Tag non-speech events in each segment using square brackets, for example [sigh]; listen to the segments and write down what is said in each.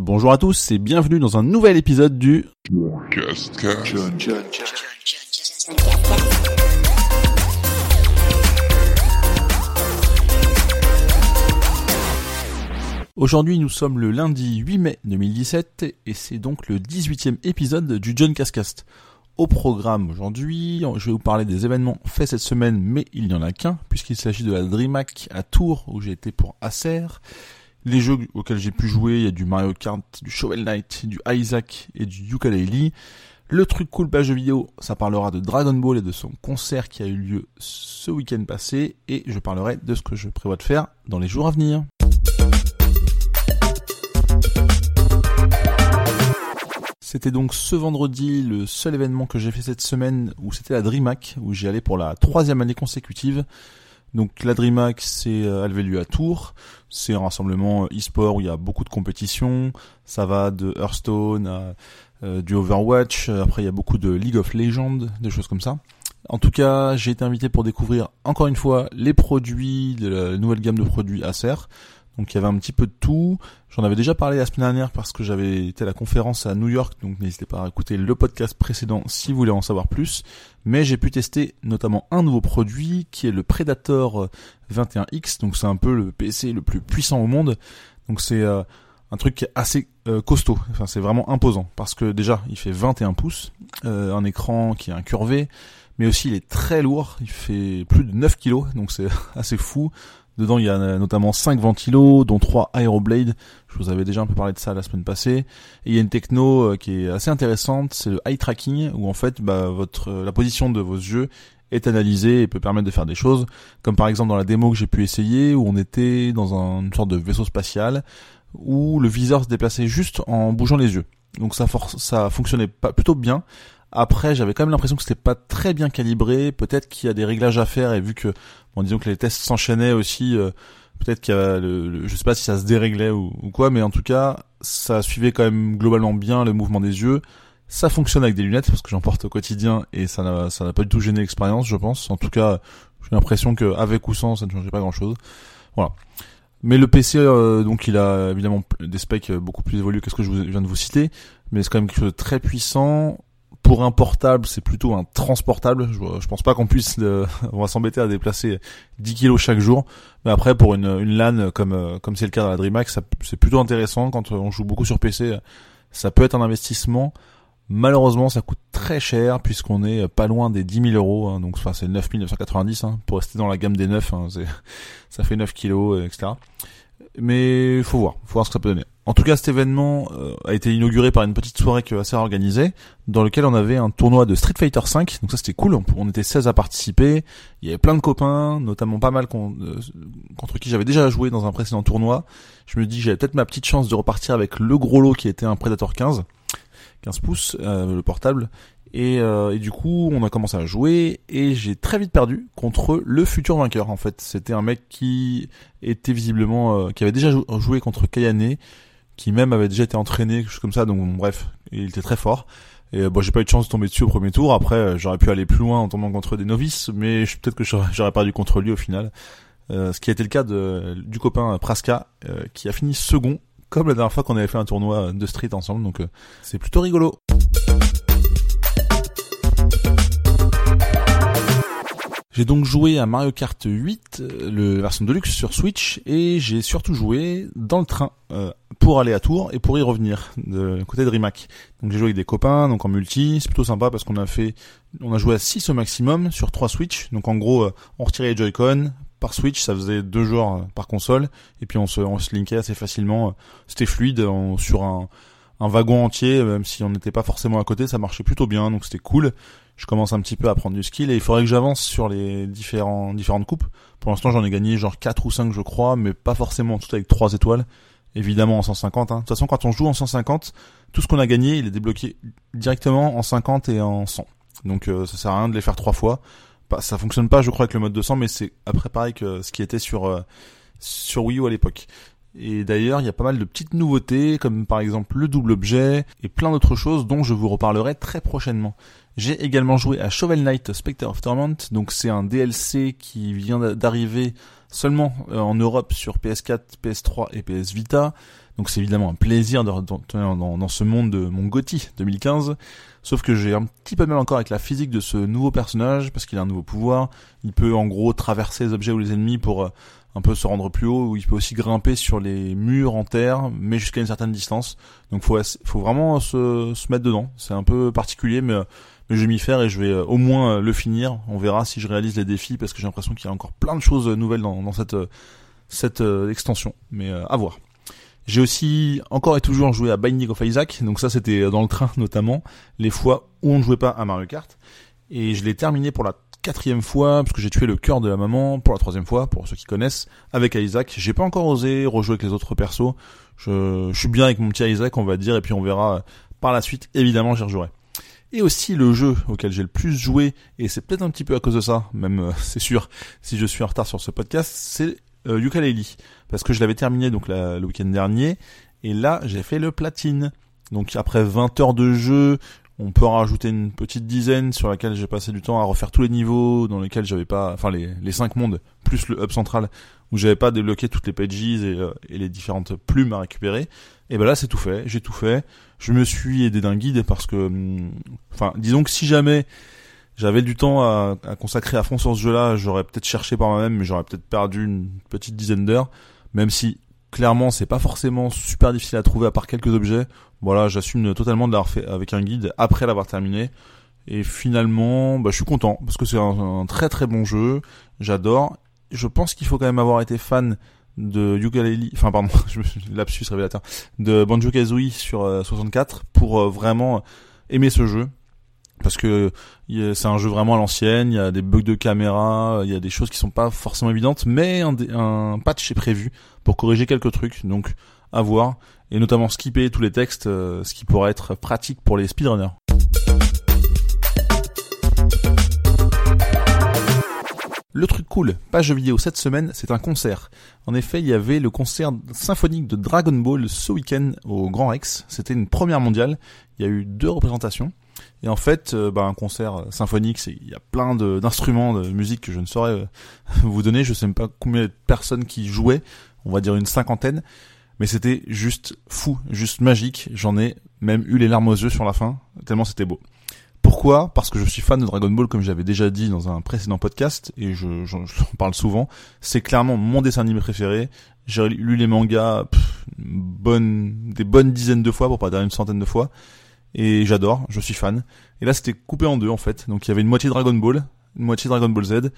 Bonjour à tous et bienvenue dans un nouvel épisode du Aujourd'hui nous sommes le lundi 8 mai 2017 et c'est donc le 18e épisode du John Cascast. Au programme aujourd'hui, je vais vous parler des événements faits cette semaine, mais il n'y en a qu'un, puisqu'il s'agit de la DreamHack à Tours, où j'ai été pour Acer. Les jeux auxquels j'ai pu jouer, il y a du Mario Kart, du Shovel Knight, du Isaac et du Yooka-Laylee. Le truc cool page vidéo, ça parlera de Dragon Ball et de son concert qui a eu lieu ce week-end passé, et je parlerai de ce que je prévois de faire dans les jours à venir. C'était donc ce vendredi le seul événement que j'ai fait cette semaine où c'était la DreamHack, où j'y allais pour la troisième année consécutive. Donc la DreamHack, c'est euh, elle avait lieu à Tours. C'est un rassemblement euh, e-sport où il y a beaucoup de compétitions. Ça va de Hearthstone à euh, du Overwatch. Après, il y a beaucoup de League of Legends, des choses comme ça. En tout cas, j'ai été invité pour découvrir encore une fois les produits de la nouvelle gamme de produits Acer. Donc il y avait un petit peu de tout. J'en avais déjà parlé la semaine dernière parce que j'avais été à la conférence à New York, donc n'hésitez pas à écouter le podcast précédent si vous voulez en savoir plus. Mais j'ai pu tester notamment un nouveau produit qui est le Predator 21X, donc c'est un peu le PC le plus puissant au monde. Donc c'est euh, un truc assez euh, costaud, enfin c'est vraiment imposant parce que déjà il fait 21 pouces, euh, un écran qui est incurvé, mais aussi il est très lourd, il fait plus de 9 kilos, donc c'est [laughs] assez fou. Dedans, il y a notamment 5 ventilos, dont 3 Aeroblade. Je vous avais déjà un peu parlé de ça la semaine passée. Et il y a une techno euh, qui est assez intéressante, c'est le eye tracking, où en fait, bah, votre la position de vos yeux est analysée et peut permettre de faire des choses, comme par exemple dans la démo que j'ai pu essayer, où on était dans un, une sorte de vaisseau spatial, où le viseur se déplaçait juste en bougeant les yeux. Donc ça, ça fonctionnait pas, plutôt bien. Après, j'avais quand même l'impression que c'était pas très bien calibré. Peut-être qu'il y a des réglages à faire et vu que, bon, disons que les tests s'enchaînaient aussi, euh, peut-être qu'il y a le, je sais pas si ça se déréglait ou, quoi, mais en tout cas, ça suivait quand même globalement bien le mouvement des yeux. Ça fonctionne avec des lunettes parce que j'en porte au quotidien et ça n'a, ça n'a pas du tout gêné l'expérience, je pense. En tout cas, j'ai l'impression qu'avec ou sans, ça ne changeait pas grand-chose. Voilà. Mais le PC, euh, donc, il a évidemment des specs beaucoup plus évolués que ce que je viens de vous citer, mais c'est quand même quelque chose de très puissant pour un portable, c'est plutôt un transportable. Je, je pense pas qu'on puisse, euh, [laughs] on va s'embêter à déplacer 10 kilos chaque jour. Mais après, pour une, une LAN comme euh, comme c'est le cas dans la DreamHack, c'est plutôt intéressant quand on joue beaucoup sur PC. Ça peut être un investissement. Malheureusement, ça coûte très cher puisqu'on est pas loin des 10 000 euros. Hein, donc, enfin, c'est 9 990 hein, pour rester dans la gamme des 9. Hein, [laughs] ça fait 9 kilos, etc. Mais faut voir, faut voir ce que ça peut donner. En tout cas, cet événement euh, a été inauguré par une petite soirée que assez organisée, dans lequel on avait un tournoi de Street Fighter V. Donc ça, c'était cool. On, était 16 à participer. Il y avait plein de copains, notamment pas mal euh, contre qui j'avais déjà joué dans un précédent tournoi. Je me dis, j'avais peut-être ma petite chance de repartir avec le gros lot qui était un Predator 15, 15 pouces, euh, le portable. Et, du coup, on a commencé à jouer et j'ai très vite perdu contre le futur vainqueur. En fait, c'était un mec qui était visiblement, qui avait déjà joué contre Kayane, qui même avait déjà été entraîné, quelque chose comme ça. Donc bref, il était très fort. Et bon, j'ai pas eu de chance de tomber dessus au premier tour. Après, euh, j'aurais pu aller plus loin en tombant contre des novices, mais peut-être que j'aurais perdu contre lui au final. ce qui a été le cas de, du copain Praska, qui a fini second, comme la dernière fois qu'on avait fait un tournoi de street ensemble. Donc c'est plutôt rigolo. J'ai donc joué à Mario Kart 8, euh, le version de luxe sur Switch, et j'ai surtout joué dans le train euh, pour aller à Tours et pour y revenir de côté de Rimac. Donc j'ai joué avec des copains, donc en multi, c'est plutôt sympa parce qu'on a fait, on a joué à 6 au maximum sur 3 Switch. Donc en gros, euh, on retirait les Joy-Con par Switch, ça faisait deux joueurs par console, et puis on se, on se linkait assez facilement. C'était fluide sur un, un wagon entier, même si on n'était pas forcément à côté, ça marchait plutôt bien, donc c'était cool je commence un petit peu à prendre du skill et il faudrait que j'avance sur les différents différentes coupes. Pour l'instant, j'en ai gagné genre 4 ou 5 je crois, mais pas forcément tout avec 3 étoiles. Évidemment en 150 hein. De toute façon, quand on joue en 150, tout ce qu'on a gagné, il est débloqué directement en 50 et en 100. Donc euh, ça sert à rien de les faire trois fois. Bah, ça fonctionne pas, je crois, avec le mode 200, mais c'est après pareil que ce qui était sur euh, sur Wii U à l'époque. Et d'ailleurs, il y a pas mal de petites nouveautés, comme par exemple le double objet et plein d'autres choses dont je vous reparlerai très prochainement. J'ai également joué à Shovel Knight Spectre of Torment, donc c'est un DLC qui vient d'arriver seulement euh, en Europe sur PS4, PS3 et PS Vita. Donc c'est évidemment un plaisir de dans, dans, ce monde de mon Gotti 2015. Sauf que j'ai un petit peu mal encore avec la physique de ce nouveau personnage, parce qu'il a un nouveau pouvoir. Il peut en gros traverser les objets ou les ennemis pour euh, un peu se rendre plus haut, ou il peut aussi grimper sur les murs en terre, mais jusqu'à une certaine distance. Donc faut, faut vraiment se, se mettre dedans. C'est un peu particulier, mais, mais je vais m'y faire et je vais euh, au moins euh, le finir. On verra si je réalise les défis, parce que j'ai l'impression qu'il y a encore plein de choses nouvelles dans, dans cette, cette extension. Mais à voir. J'ai aussi encore et toujours joué à Binding of Isaac, donc ça c'était dans le train [laughs] notamment, les fois où on ne jouait pas à Mario Kart. Et je l'ai terminé pour la quatrième fois, parce que j'ai tué le cœur de la maman, pour la troisième fois, pour ceux qui connaissent, avec Isaac. J'ai pas encore osé rejouer avec les autres persos. Je, je suis bien avec mon petit Isaac, on va dire, et puis on verra par la suite, évidemment j'y rejouerai. Et aussi le jeu auquel j'ai le plus joué, et c'est peut-être un petit peu à cause de ça, même euh, [laughs] c'est sûr, si je suis en retard sur ce podcast, c'est euh, Ukulele parce que je l'avais terminé donc le week-end dernier et là j'ai fait le platine. Donc après 20 heures de jeu, on peut rajouter une petite dizaine sur laquelle j'ai passé du temps à refaire tous les niveaux dans lesquels j'avais pas, enfin les les cinq mondes plus le hub central où j'avais pas débloqué toutes les pages et, euh, les différentes plumes à récupérer. Et ben là c'est tout fait, j'ai tout fait. Je me suis aidé d'un guide parce que, hum, enfin disons que si jamais j'avais du temps à, consacrer à fond sur ce jeu-là, j'aurais peut-être cherché par moi-même, mais j'aurais peut-être perdu une petite dizaine d'heures, même si clairement c'est pas forcément super difficile à trouver à part quelques objets. Voilà, j'assume totalement de l'avoir fait avec un guide après l'avoir terminé. Et finalement, bah, je suis content parce que c'est un, très très bon jeu. J'adore. Je pense qu'il faut quand même avoir été fan de Yooka-Laylee, enfin pardon, [laughs] lapsus révélateur, de Banjo-Kazooie sur 64 euh, pour euh, vraiment aimer ce jeu parce que c'est un jeu vraiment à l'ancienne, il y a des bugs de caméra, il y a des choses qui sont pas forcément évidentes, mais un, patch est prévu pour corriger quelques trucs, donc à voir, et notamment skipper tous les textes, euh, ce qui pourrait être pratique pour les speedrunners. Le truc cool, pas jeu vidéo cette semaine, c'est un concert. En effet, il y avait le concert symphonique de Dragon Ball ce week-end au Grand Rex. C'était une première mondiale. Il y a eu deux représentations. Et en fait, euh, bah, un concert symphonique, il y a plein d'instruments de, musique que je ne saurais euh, [laughs] vous donner. Je sais même pas combien de personnes qui jouaient. On va dire une cinquantaine. Mais c'était juste fou, juste magique. J'en ai même eu les larmes aux yeux sur la fin, tellement c'était beau. Pourquoi? Parce que je suis fan de Dragon Ball, comme j'avais déjà dit dans un précédent podcast, et je, j'en parle souvent. C'est clairement mon dessin animé préféré. J'ai lu les mangas bonne, des bonnes dizaines de fois, pour pas dire une centaine de fois et j'adore, je suis fan. Et là c'était coupé en deux en fait, donc il y avait une moitié Dragon Ball, une moitié Dragon Ball Z,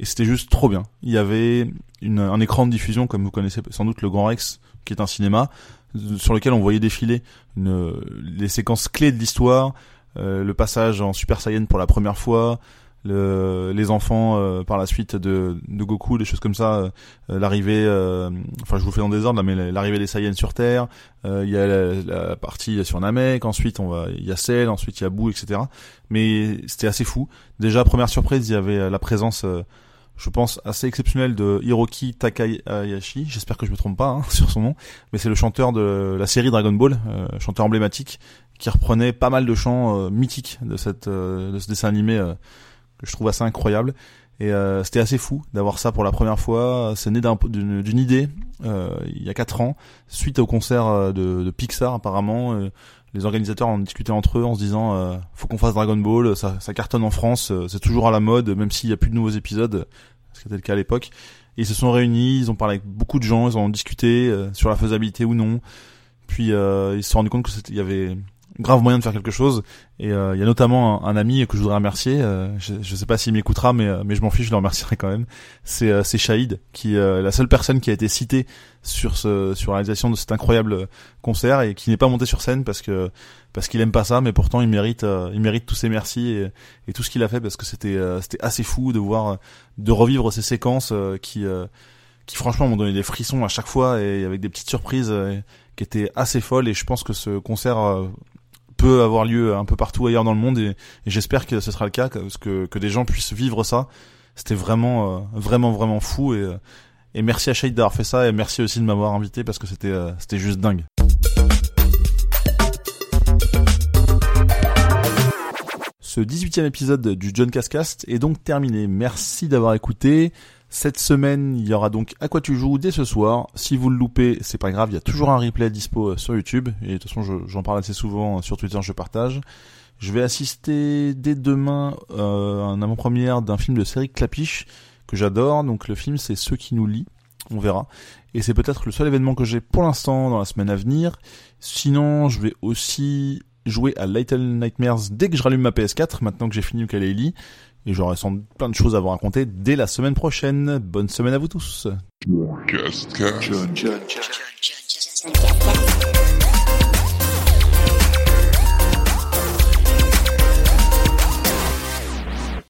et c'était juste trop bien. Il y avait une, un écran de diffusion, comme vous connaissez sans doute le Grand Rex, qui est un cinéma, sur lequel on voyait défiler une, les séquences clés de l'histoire, euh, le passage en Super Saiyan pour la première fois, le, les enfants euh, par la suite de, de Goku, des choses comme ça, euh, l'arrivée, euh, enfin je vous fais dans des ordres là, mais l'arrivée des Saiyans sur Terre, il y a la, partie sur Namek, ensuite on va, il y a Cell, ensuite il y a Boo, etc. Mais c'était assez fou. Déjà première surprise, il y avait la présence je pense assez exceptionnelle de Hiroki Takayashi, j'espère que je me trompe pas hein, [laughs] sur son nom, mais c'est le chanteur de la série Dragon Ball, chanteur emblématique, qui reprenait pas mal de chants mythiques de cette de ce dessin animé je trouve assez incroyable. Et euh, c'était assez fou d'avoir ça pour la première fois. C'est né d'une idée euh, il y a quatre ans, suite au concert euh, de, Pixar apparemment. Euh, les organisateurs en discutaient entre eux en se disant euh, faut qu'on fasse Dragon Ball, ça, ça cartonne en France, c'est toujours à la mode, même s'il n'y a plus de nouveaux épisodes, ce qui était le cas à l'époque. Ils se sont réunis, ils ont parlé avec beaucoup de gens, ils ont discuté sur la faisabilité ou non. Puis ils se sont rendus compte que il y avait grave moyen de faire quelque chose. Et euh, il y a notamment un, ami que je voudrais remercier. Euh, je, je sais pas s'il m'écoutera, mais euh, mais je m'en fiche, je le remercierai quand même. C'est c'est Shahid qui est la seule personne qui a été citée sur ce sur la réalisation de cet incroyable concert et qui n'est pas monté sur scène parce que parce qu'il aime pas ça, mais pourtant il mérite il mérite tous ses merci et, et tout ce qu'il a fait parce que c'était c'était assez fou de voir de revivre ces séquences qui qui franchement m'ont donné des frissons à chaque fois et avec des petites surprises qui étaient assez folles et je pense que ce concert peut avoir lieu un peu partout ailleurs dans le monde et, j'espère que ce sera le cas, que, que des gens puissent vivre ça. C'était vraiment, euh, vraiment, vraiment fou et, euh, merci à Shade d'avoir fait ça et merci aussi de m'avoir invité parce que c'était, euh, c'était juste dingue. Ce 18e épisode du John Cascast est donc terminé. Merci d'avoir écouté. Cette semaine, il y aura donc À quoi tu joues dès ce soir. Si vous le loupez, c'est pas grave, il y a toujours un replay dispo euh, sur YouTube. Et de toute façon, j'en parle assez souvent sur Twitter, je partage. Je vais assister dès demain euh, un avant-première d'un film de série Clapiche que j'adore. Donc le film, c'est Ceux qui nous lient. On verra. Et c'est peut-être le seul événement que j'ai pour l'instant dans la semaine à venir. Sinon, je vais aussi jouer à Little Nightmares dès que je rallume ma PS4, maintenant que j'ai fini Ukulele. Et j'aurai sans doute plein de choses à vous raconter dès la semaine prochaine. Bonne semaine à vous tous.